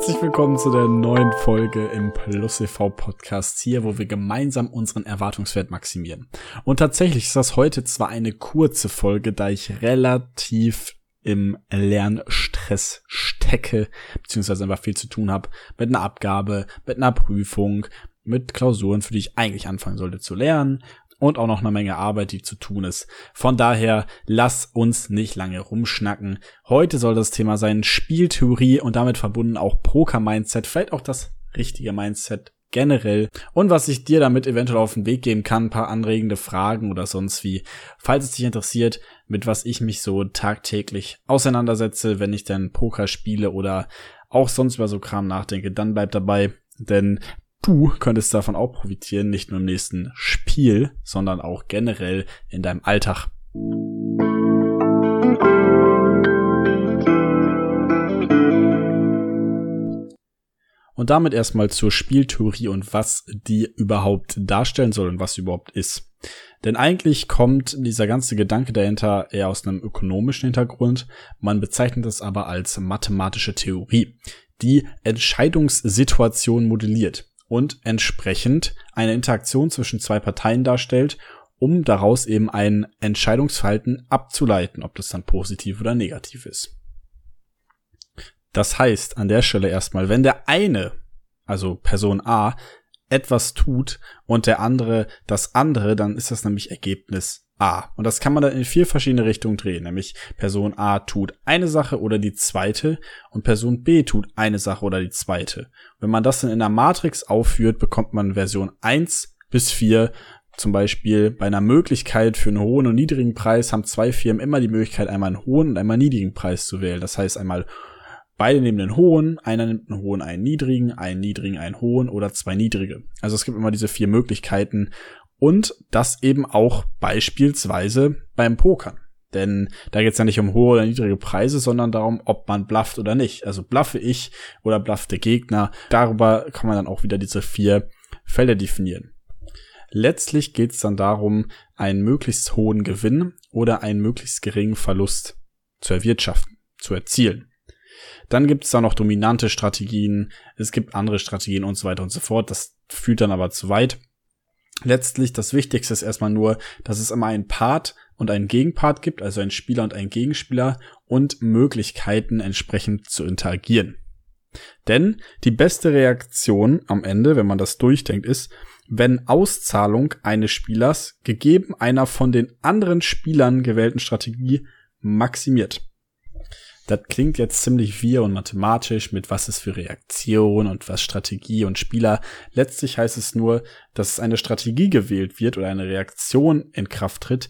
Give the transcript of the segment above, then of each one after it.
Herzlich willkommen zu der neuen Folge im Plus EV Podcast hier, wo wir gemeinsam unseren Erwartungswert maximieren. Und tatsächlich ist das heute zwar eine kurze Folge, da ich relativ im Lernstress stecke, beziehungsweise einfach viel zu tun habe mit einer Abgabe, mit einer Prüfung, mit Klausuren, für die ich eigentlich anfangen sollte zu lernen und auch noch eine Menge Arbeit, die zu tun ist. Von daher, lass uns nicht lange rumschnacken. Heute soll das Thema sein Spieltheorie und damit verbunden auch Poker-Mindset, vielleicht auch das richtige Mindset generell und was ich dir damit eventuell auf den Weg geben kann, ein paar anregende Fragen oder sonst wie. Falls es dich interessiert, mit was ich mich so tagtäglich auseinandersetze, wenn ich dann Poker spiele oder auch sonst über so Kram nachdenke, dann bleib dabei, denn du könntest davon auch profitieren, nicht nur im nächsten Spiel, sondern auch generell in deinem Alltag. Und damit erstmal zur Spieltheorie und was die überhaupt darstellen soll und was sie überhaupt ist. Denn eigentlich kommt dieser ganze Gedanke dahinter eher aus einem ökonomischen Hintergrund. Man bezeichnet es aber als mathematische Theorie, die Entscheidungssituationen modelliert und entsprechend eine Interaktion zwischen zwei Parteien darstellt, um daraus eben ein Entscheidungsverhalten abzuleiten, ob das dann positiv oder negativ ist. Das heißt an der Stelle erstmal, wenn der eine, also Person A, etwas tut und der andere das andere, dann ist das nämlich Ergebnis A. Und das kann man dann in vier verschiedene Richtungen drehen, nämlich Person A tut eine Sache oder die zweite und Person B tut eine Sache oder die zweite. Wenn man das dann in der Matrix aufführt, bekommt man Version 1 bis 4 zum Beispiel bei einer Möglichkeit für einen hohen und niedrigen Preis haben zwei Firmen immer die Möglichkeit, einmal einen hohen und einmal einen niedrigen Preis zu wählen. Das heißt einmal beide nehmen den hohen, einer nimmt einen hohen, einen niedrigen, einen niedrigen, einen hohen oder zwei niedrige. Also es gibt immer diese vier Möglichkeiten und das eben auch beispielsweise beim Pokern. Denn da geht es ja nicht um hohe oder niedrige Preise, sondern darum, ob man blufft oder nicht. Also bluffe ich oder blufft der Gegner. Darüber kann man dann auch wieder diese vier Fälle definieren. Letztlich geht es dann darum, einen möglichst hohen Gewinn oder einen möglichst geringen Verlust zu erwirtschaften, zu erzielen. Dann gibt es da noch dominante Strategien, es gibt andere Strategien und so weiter und so fort. Das führt dann aber zu weit letztlich das Wichtigste ist erstmal nur, dass es immer einen Part und einen Gegenpart gibt, also einen Spieler und einen Gegenspieler und Möglichkeiten entsprechend zu interagieren. Denn die beste Reaktion am Ende, wenn man das durchdenkt, ist, wenn Auszahlung eines Spielers gegeben einer von den anderen Spielern gewählten Strategie maximiert. Das klingt jetzt ziemlich wir und mathematisch mit was ist für Reaktion und was Strategie und Spieler. Letztlich heißt es nur, dass eine Strategie gewählt wird oder eine Reaktion in Kraft tritt,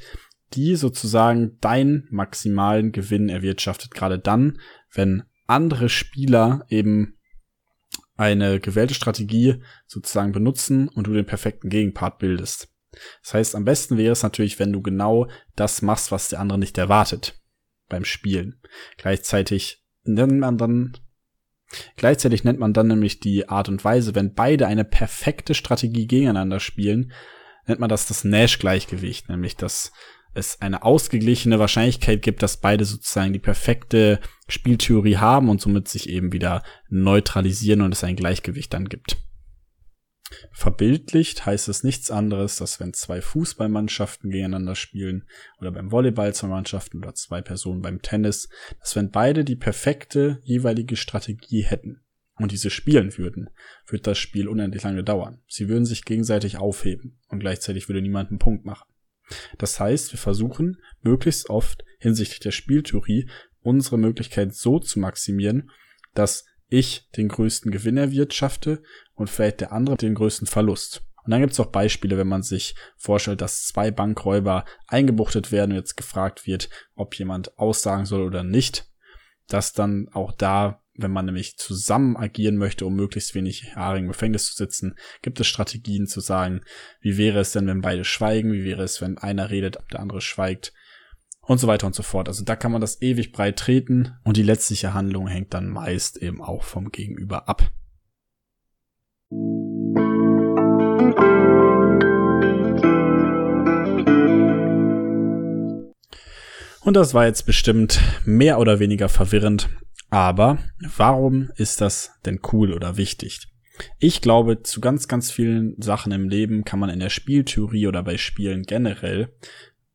die sozusagen deinen maximalen Gewinn erwirtschaftet. Gerade dann, wenn andere Spieler eben eine gewählte Strategie sozusagen benutzen und du den perfekten Gegenpart bildest. Das heißt, am besten wäre es natürlich, wenn du genau das machst, was der andere nicht erwartet beim Spielen. Gleichzeitig nennt man dann Gleichzeitig nennt man dann nämlich die Art und Weise, wenn beide eine perfekte Strategie gegeneinander spielen, nennt man das das Nash-Gleichgewicht, nämlich dass es eine ausgeglichene Wahrscheinlichkeit gibt, dass beide sozusagen die perfekte Spieltheorie haben und somit sich eben wieder neutralisieren und es ein Gleichgewicht dann gibt. Verbildlicht heißt es nichts anderes, dass wenn zwei Fußballmannschaften gegeneinander spielen oder beim Volleyball zwei Mannschaften oder zwei Personen beim Tennis, dass wenn beide die perfekte jeweilige Strategie hätten und diese spielen würden, wird das Spiel unendlich lange dauern. Sie würden sich gegenseitig aufheben und gleichzeitig würde niemand einen Punkt machen. Das heißt, wir versuchen möglichst oft hinsichtlich der Spieltheorie unsere Möglichkeit so zu maximieren, dass ich den größten Gewinn erwirtschafte und vielleicht der andere den größten Verlust. Und dann gibt es auch Beispiele, wenn man sich vorstellt, dass zwei Bankräuber eingebuchtet werden und jetzt gefragt wird, ob jemand aussagen soll oder nicht, dass dann auch da, wenn man nämlich zusammen agieren möchte, um möglichst wenig Haare im Gefängnis zu sitzen, gibt es Strategien zu sagen, wie wäre es denn, wenn beide schweigen, wie wäre es, wenn einer redet, der andere schweigt, und so weiter und so fort. Also da kann man das ewig breit treten und die letztliche Handlung hängt dann meist eben auch vom Gegenüber ab. Und das war jetzt bestimmt mehr oder weniger verwirrend. Aber warum ist das denn cool oder wichtig? Ich glaube, zu ganz, ganz vielen Sachen im Leben kann man in der Spieltheorie oder bei Spielen generell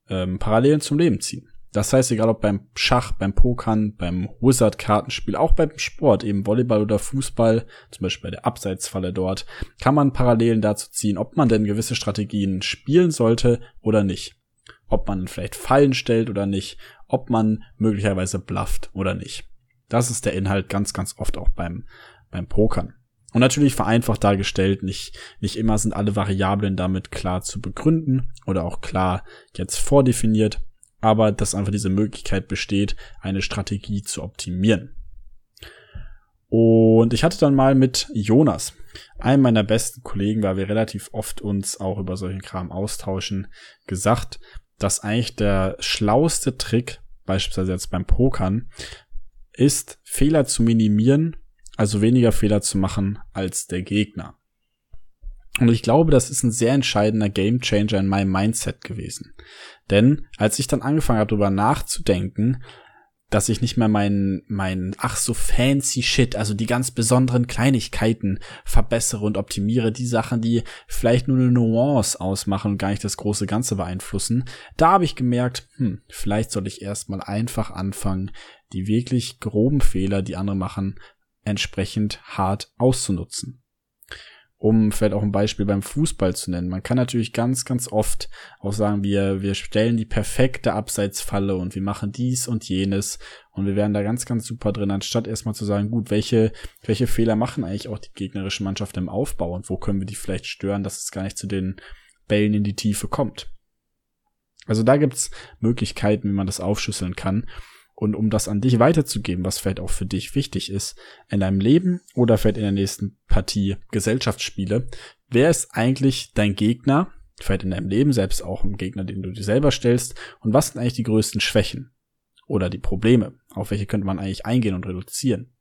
ähm, Parallelen zum Leben ziehen. Das heißt, egal ob beim Schach, beim Pokern, beim Wizard-Kartenspiel, auch beim Sport, eben Volleyball oder Fußball, zum Beispiel bei der Abseitsfalle dort, kann man Parallelen dazu ziehen, ob man denn gewisse Strategien spielen sollte oder nicht. Ob man vielleicht Fallen stellt oder nicht, ob man möglicherweise blufft oder nicht. Das ist der Inhalt ganz, ganz oft auch beim, beim Pokern. Und natürlich vereinfacht dargestellt, nicht, nicht immer sind alle Variablen damit klar zu begründen oder auch klar jetzt vordefiniert, aber dass einfach diese Möglichkeit besteht, eine Strategie zu optimieren. Und ich hatte dann mal mit Jonas, einem meiner besten Kollegen, weil wir relativ oft uns auch über solchen Kram austauschen, gesagt, dass eigentlich der schlauste Trick, beispielsweise jetzt beim Pokern, ist, Fehler zu minimieren also weniger Fehler zu machen als der Gegner. Und ich glaube, das ist ein sehr entscheidender Gamechanger in meinem Mindset gewesen. Denn als ich dann angefangen habe, darüber nachzudenken, dass ich nicht mehr mein, mein, ach so fancy Shit, also die ganz besonderen Kleinigkeiten verbessere und optimiere, die Sachen, die vielleicht nur eine Nuance ausmachen und gar nicht das große Ganze beeinflussen, da habe ich gemerkt, hm, vielleicht soll ich erstmal einfach anfangen, die wirklich groben Fehler, die andere machen, entsprechend hart auszunutzen. Um vielleicht auch ein Beispiel beim Fußball zu nennen. Man kann natürlich ganz, ganz oft auch sagen, wir, wir stellen die perfekte Abseitsfalle und wir machen dies und jenes und wir werden da ganz, ganz super drin, anstatt erstmal zu sagen, gut, welche, welche Fehler machen eigentlich auch die gegnerische Mannschaft im Aufbau und wo können wir die vielleicht stören, dass es gar nicht zu den Bällen in die Tiefe kommt. Also da gibt's Möglichkeiten, wie man das aufschlüsseln kann. Und um das an dich weiterzugeben, was vielleicht auch für dich wichtig ist, in deinem Leben oder vielleicht in der nächsten Partie Gesellschaftsspiele, wer ist eigentlich dein Gegner, vielleicht in deinem Leben selbst auch ein Gegner, den du dir selber stellst, und was sind eigentlich die größten Schwächen oder die Probleme, auf welche könnte man eigentlich eingehen und reduzieren.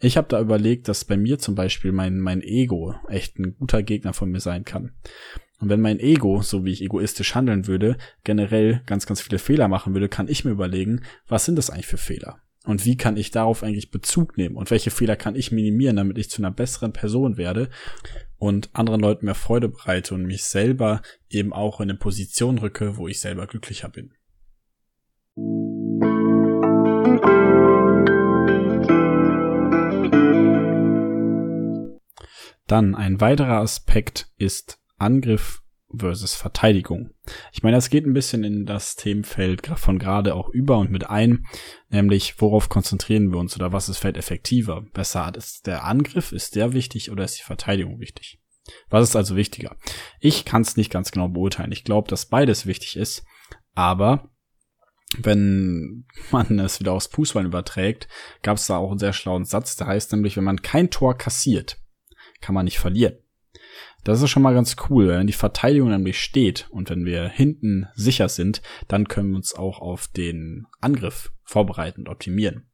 Ich habe da überlegt, dass bei mir zum Beispiel mein, mein Ego echt ein guter Gegner von mir sein kann. Und wenn mein Ego, so wie ich egoistisch handeln würde, generell ganz, ganz viele Fehler machen würde, kann ich mir überlegen, was sind das eigentlich für Fehler? Und wie kann ich darauf eigentlich Bezug nehmen? Und welche Fehler kann ich minimieren, damit ich zu einer besseren Person werde und anderen Leuten mehr Freude bereite und mich selber eben auch in eine Position rücke, wo ich selber glücklicher bin. Dann ein weiterer Aspekt ist Angriff versus Verteidigung. Ich meine, das geht ein bisschen in das Themenfeld von gerade auch über und mit ein, nämlich worauf konzentrieren wir uns oder was ist vielleicht effektiver? Besser ist der Angriff, ist der wichtig oder ist die Verteidigung wichtig? Was ist also wichtiger? Ich kann es nicht ganz genau beurteilen. Ich glaube, dass beides wichtig ist, aber wenn man es wieder aufs Fußball überträgt, gab es da auch einen sehr schlauen Satz, der heißt nämlich, wenn man kein Tor kassiert, kann man nicht verlieren. Das ist schon mal ganz cool, wenn die Verteidigung nämlich steht und wenn wir hinten sicher sind, dann können wir uns auch auf den Angriff vorbereiten und optimieren.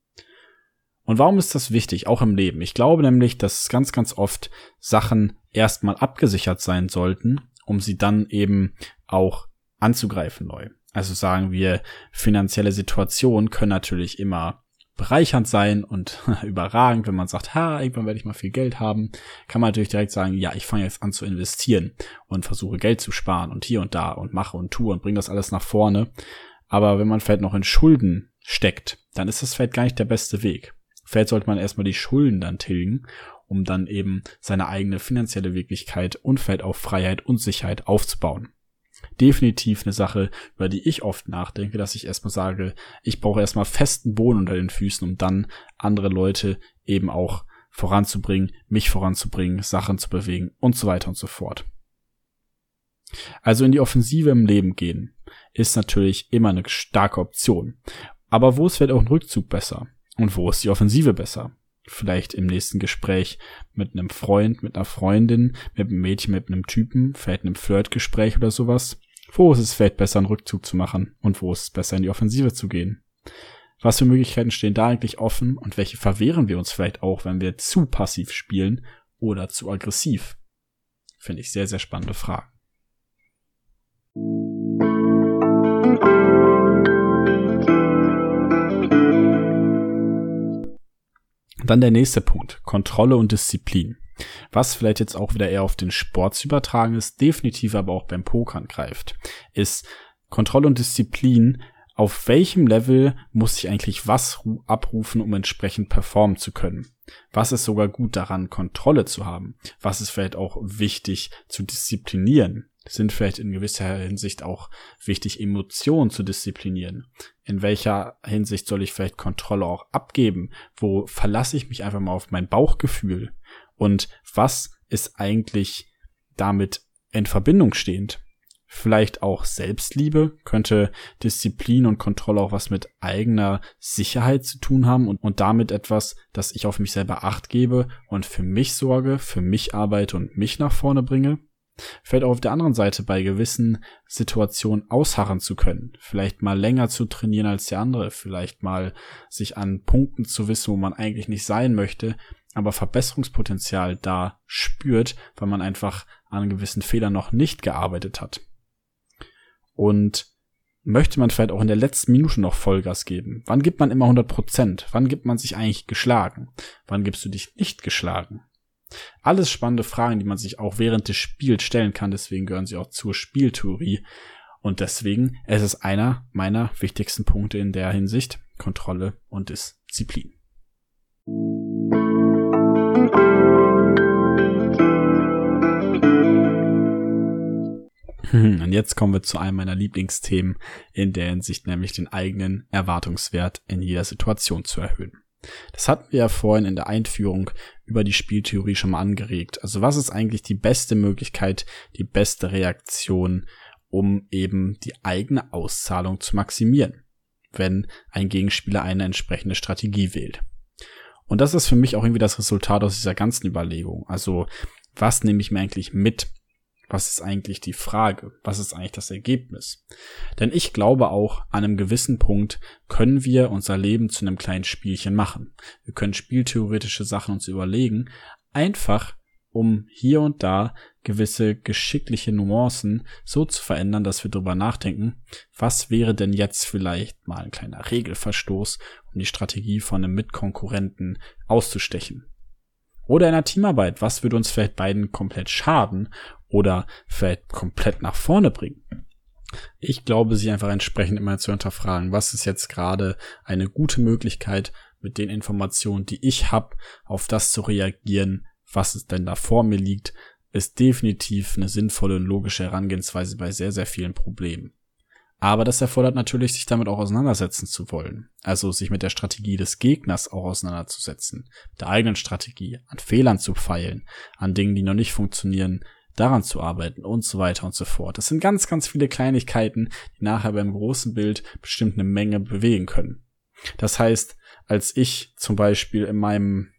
Und warum ist das wichtig, auch im Leben? Ich glaube nämlich, dass ganz, ganz oft Sachen erstmal abgesichert sein sollten, um sie dann eben auch anzugreifen neu. Also sagen wir, finanzielle Situationen können natürlich immer bereichernd sein und überragend, wenn man sagt, ha, irgendwann werde ich mal viel Geld haben, kann man natürlich direkt sagen, ja, ich fange jetzt an zu investieren und versuche Geld zu sparen und hier und da und mache und tue und bringe das alles nach vorne. Aber wenn man vielleicht noch in Schulden steckt, dann ist das vielleicht gar nicht der beste Weg. Vielleicht sollte man erstmal die Schulden dann tilgen, um dann eben seine eigene finanzielle Wirklichkeit und vielleicht auch Freiheit und Sicherheit aufzubauen definitiv eine Sache, über die ich oft nachdenke, dass ich erstmal sage, ich brauche erstmal festen Boden unter den Füßen, um dann andere Leute eben auch voranzubringen, mich voranzubringen, Sachen zu bewegen und so weiter und so fort. Also in die Offensive im Leben gehen ist natürlich immer eine starke Option. Aber wo ist vielleicht auch ein Rückzug besser? Und wo ist die Offensive besser? Vielleicht im nächsten Gespräch mit einem Freund, mit einer Freundin, mit einem Mädchen, mit einem Typen, vielleicht einem Flirtgespräch oder sowas. Wo ist es vielleicht besser, einen Rückzug zu machen und wo ist es besser, in die Offensive zu gehen? Was für Möglichkeiten stehen da eigentlich offen und welche verwehren wir uns vielleicht auch, wenn wir zu passiv spielen oder zu aggressiv? Finde ich sehr, sehr spannende Fragen. Dann der nächste Punkt, Kontrolle und Disziplin. Was vielleicht jetzt auch wieder eher auf den Sport zu übertragen ist, definitiv aber auch beim Pokern greift, ist Kontrolle und Disziplin. Auf welchem Level muss ich eigentlich was abrufen, um entsprechend performen zu können? Was ist sogar gut daran, Kontrolle zu haben? Was ist vielleicht auch wichtig zu disziplinieren? Sind vielleicht in gewisser Hinsicht auch wichtig, Emotionen zu disziplinieren? In welcher Hinsicht soll ich vielleicht Kontrolle auch abgeben? Wo verlasse ich mich einfach mal auf mein Bauchgefühl? Und was ist eigentlich damit in Verbindung stehend? Vielleicht auch Selbstliebe, könnte Disziplin und Kontrolle auch was mit eigener Sicherheit zu tun haben und, und damit etwas, dass ich auf mich selber acht gebe und für mich sorge, für mich arbeite und mich nach vorne bringe. Vielleicht auch auf der anderen Seite bei gewissen Situationen ausharren zu können. Vielleicht mal länger zu trainieren als der andere. Vielleicht mal sich an Punkten zu wissen, wo man eigentlich nicht sein möchte, aber Verbesserungspotenzial da spürt, weil man einfach an gewissen Fehlern noch nicht gearbeitet hat. Und möchte man vielleicht auch in der letzten Minute noch Vollgas geben? Wann gibt man immer 100 Prozent? Wann gibt man sich eigentlich geschlagen? Wann gibst du dich nicht geschlagen? Alles spannende Fragen, die man sich auch während des Spiels stellen kann. Deswegen gehören sie auch zur Spieltheorie. Und deswegen es ist einer meiner wichtigsten Punkte in der Hinsicht. Kontrolle und Disziplin. Und jetzt kommen wir zu einem meiner Lieblingsthemen in der Hinsicht, nämlich den eigenen Erwartungswert in jeder Situation zu erhöhen. Das hatten wir ja vorhin in der Einführung über die Spieltheorie schon mal angeregt. Also was ist eigentlich die beste Möglichkeit, die beste Reaktion, um eben die eigene Auszahlung zu maximieren, wenn ein Gegenspieler eine entsprechende Strategie wählt. Und das ist für mich auch irgendwie das Resultat aus dieser ganzen Überlegung. Also was nehme ich mir eigentlich mit was ist eigentlich die Frage? Was ist eigentlich das Ergebnis? Denn ich glaube auch, an einem gewissen Punkt können wir unser Leben zu einem kleinen Spielchen machen. Wir können spieltheoretische Sachen uns überlegen, einfach um hier und da gewisse geschickliche Nuancen so zu verändern, dass wir darüber nachdenken, was wäre denn jetzt vielleicht mal ein kleiner Regelverstoß, um die Strategie von einem Mitkonkurrenten auszustechen. Oder in einer Teamarbeit, was würde uns vielleicht beiden komplett schaden oder vielleicht komplett nach vorne bringen. Ich glaube, sie einfach entsprechend immer zu hinterfragen, was ist jetzt gerade eine gute Möglichkeit, mit den Informationen, die ich habe, auf das zu reagieren, was es denn da vor mir liegt, ist definitiv eine sinnvolle und logische Herangehensweise bei sehr, sehr vielen Problemen. Aber das erfordert natürlich, sich damit auch auseinandersetzen zu wollen. Also sich mit der Strategie des Gegners auch auseinanderzusetzen, der eigenen Strategie, an Fehlern zu feilen, an Dingen, die noch nicht funktionieren, daran zu arbeiten und so weiter und so fort. Das sind ganz, ganz viele Kleinigkeiten, die nachher beim großen Bild bestimmt eine Menge bewegen können. Das heißt, als ich zum Beispiel in meinem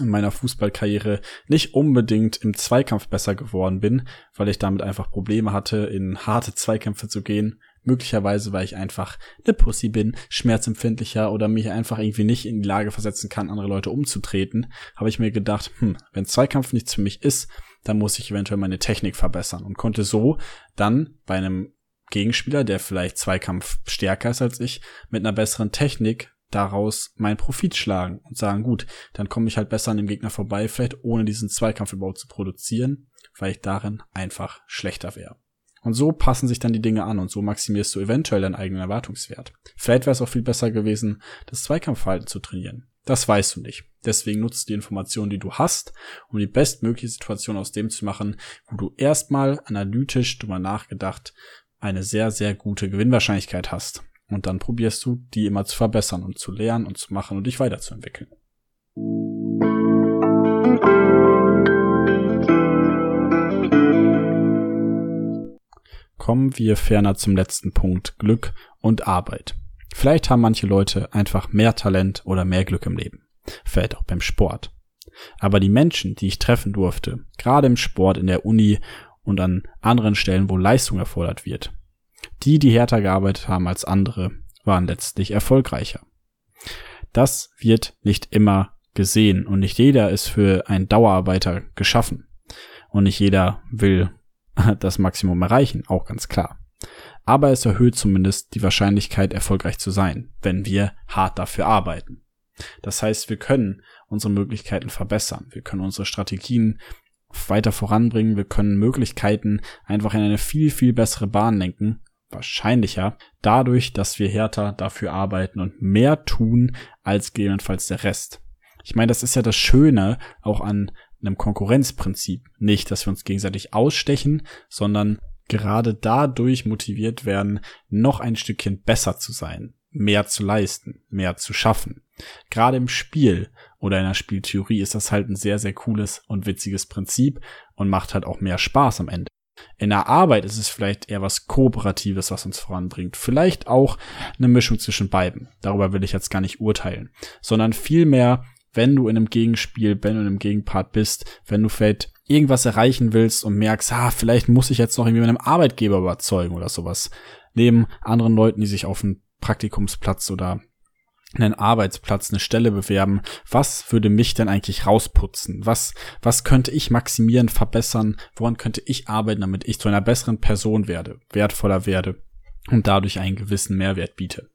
in meiner Fußballkarriere nicht unbedingt im Zweikampf besser geworden bin, weil ich damit einfach Probleme hatte, in harte Zweikämpfe zu gehen. Möglicherweise, weil ich einfach eine Pussy bin, schmerzempfindlicher oder mich einfach irgendwie nicht in die Lage versetzen kann, andere Leute umzutreten, habe ich mir gedacht, hm, wenn Zweikampf nichts für mich ist, dann muss ich eventuell meine Technik verbessern und konnte so dann bei einem Gegenspieler, der vielleicht Zweikampf stärker ist als ich, mit einer besseren Technik daraus meinen Profit schlagen und sagen, gut, dann komme ich halt besser an dem Gegner vorbei, vielleicht ohne diesen Zweikampf überhaupt zu produzieren, weil ich darin einfach schlechter wäre. Und so passen sich dann die Dinge an und so maximierst du eventuell deinen eigenen Erwartungswert. Vielleicht wäre es auch viel besser gewesen, das Zweikampfverhalten zu trainieren. Das weißt du nicht. Deswegen nutzt die Informationen, die du hast, um die bestmögliche Situation aus dem zu machen, wo du erstmal analytisch drüber nachgedacht eine sehr, sehr gute Gewinnwahrscheinlichkeit hast. Und dann probierst du, die immer zu verbessern und zu lernen und zu machen und dich weiterzuentwickeln. Kommen wir ferner zum letzten Punkt, Glück und Arbeit. Vielleicht haben manche Leute einfach mehr Talent oder mehr Glück im Leben. Vielleicht auch beim Sport. Aber die Menschen, die ich treffen durfte, gerade im Sport, in der Uni und an anderen Stellen, wo Leistung erfordert wird, die, die härter gearbeitet haben als andere, waren letztlich erfolgreicher. Das wird nicht immer gesehen und nicht jeder ist für einen Dauerarbeiter geschaffen. Und nicht jeder will das Maximum erreichen, auch ganz klar aber es erhöht zumindest die Wahrscheinlichkeit, erfolgreich zu sein, wenn wir hart dafür arbeiten. Das heißt, wir können unsere Möglichkeiten verbessern. Wir können unsere Strategien weiter voranbringen. Wir können Möglichkeiten einfach in eine viel, viel bessere Bahn lenken. Wahrscheinlicher dadurch, dass wir härter dafür arbeiten und mehr tun als gegebenenfalls der Rest. Ich meine, das ist ja das Schöne auch an einem Konkurrenzprinzip. Nicht, dass wir uns gegenseitig ausstechen, sondern gerade dadurch motiviert werden, noch ein Stückchen besser zu sein, mehr zu leisten, mehr zu schaffen. Gerade im Spiel oder in der Spieltheorie ist das halt ein sehr, sehr cooles und witziges Prinzip und macht halt auch mehr Spaß am Ende. In der Arbeit ist es vielleicht eher was Kooperatives, was uns voranbringt. Vielleicht auch eine Mischung zwischen beiden. Darüber will ich jetzt gar nicht urteilen. Sondern vielmehr, wenn du in einem Gegenspiel, wenn du in einem Gegenpart bist, wenn du vielleicht irgendwas erreichen willst und merkst, ah, vielleicht muss ich jetzt noch irgendwie meinem Arbeitgeber überzeugen oder sowas. Neben anderen Leuten, die sich auf einen Praktikumsplatz oder einen Arbeitsplatz, eine Stelle bewerben, was würde mich denn eigentlich rausputzen? Was, was könnte ich maximieren, verbessern? Woran könnte ich arbeiten, damit ich zu einer besseren Person werde, wertvoller werde und dadurch einen gewissen Mehrwert biete?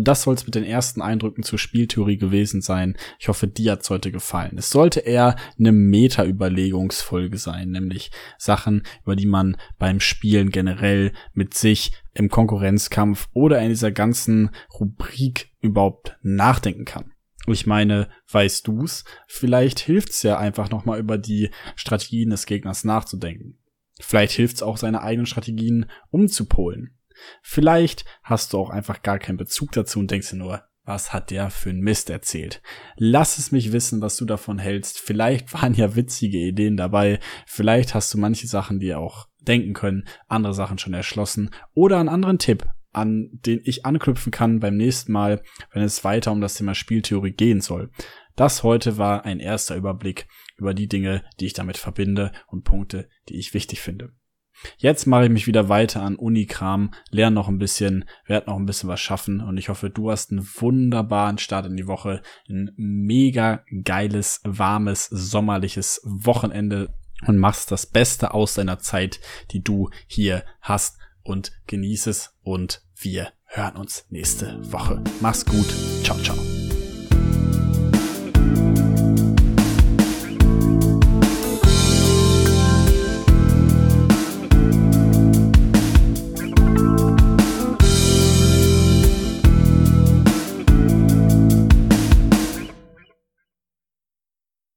Und das soll es mit den ersten Eindrücken zur Spieltheorie gewesen sein. Ich hoffe, dir hat's heute gefallen. Es sollte eher eine Meta-Überlegungsfolge sein, nämlich Sachen, über die man beim Spielen generell mit sich im Konkurrenzkampf oder in dieser ganzen Rubrik überhaupt nachdenken kann. Ich meine, weißt du's? Vielleicht hilft's ja einfach nochmal über die Strategien des Gegners nachzudenken. Vielleicht hilft's auch, seine eigenen Strategien umzupolen. Vielleicht hast du auch einfach gar keinen Bezug dazu und denkst dir nur, was hat der für ein Mist erzählt? Lass es mich wissen, was du davon hältst. Vielleicht waren ja witzige Ideen dabei. Vielleicht hast du manche Sachen dir auch denken können, andere Sachen schon erschlossen oder einen anderen Tipp, an den ich anknüpfen kann beim nächsten Mal, wenn es weiter um das Thema Spieltheorie gehen soll. Das heute war ein erster Überblick über die Dinge, die ich damit verbinde und Punkte, die ich wichtig finde. Jetzt mache ich mich wieder weiter an Unikram, lerne noch ein bisschen, werde noch ein bisschen was schaffen und ich hoffe, du hast einen wunderbaren Start in die Woche, ein mega geiles, warmes, sommerliches Wochenende und machst das Beste aus deiner Zeit, die du hier hast und genieß es und wir hören uns nächste Woche. Mach's gut. Ciao, ciao.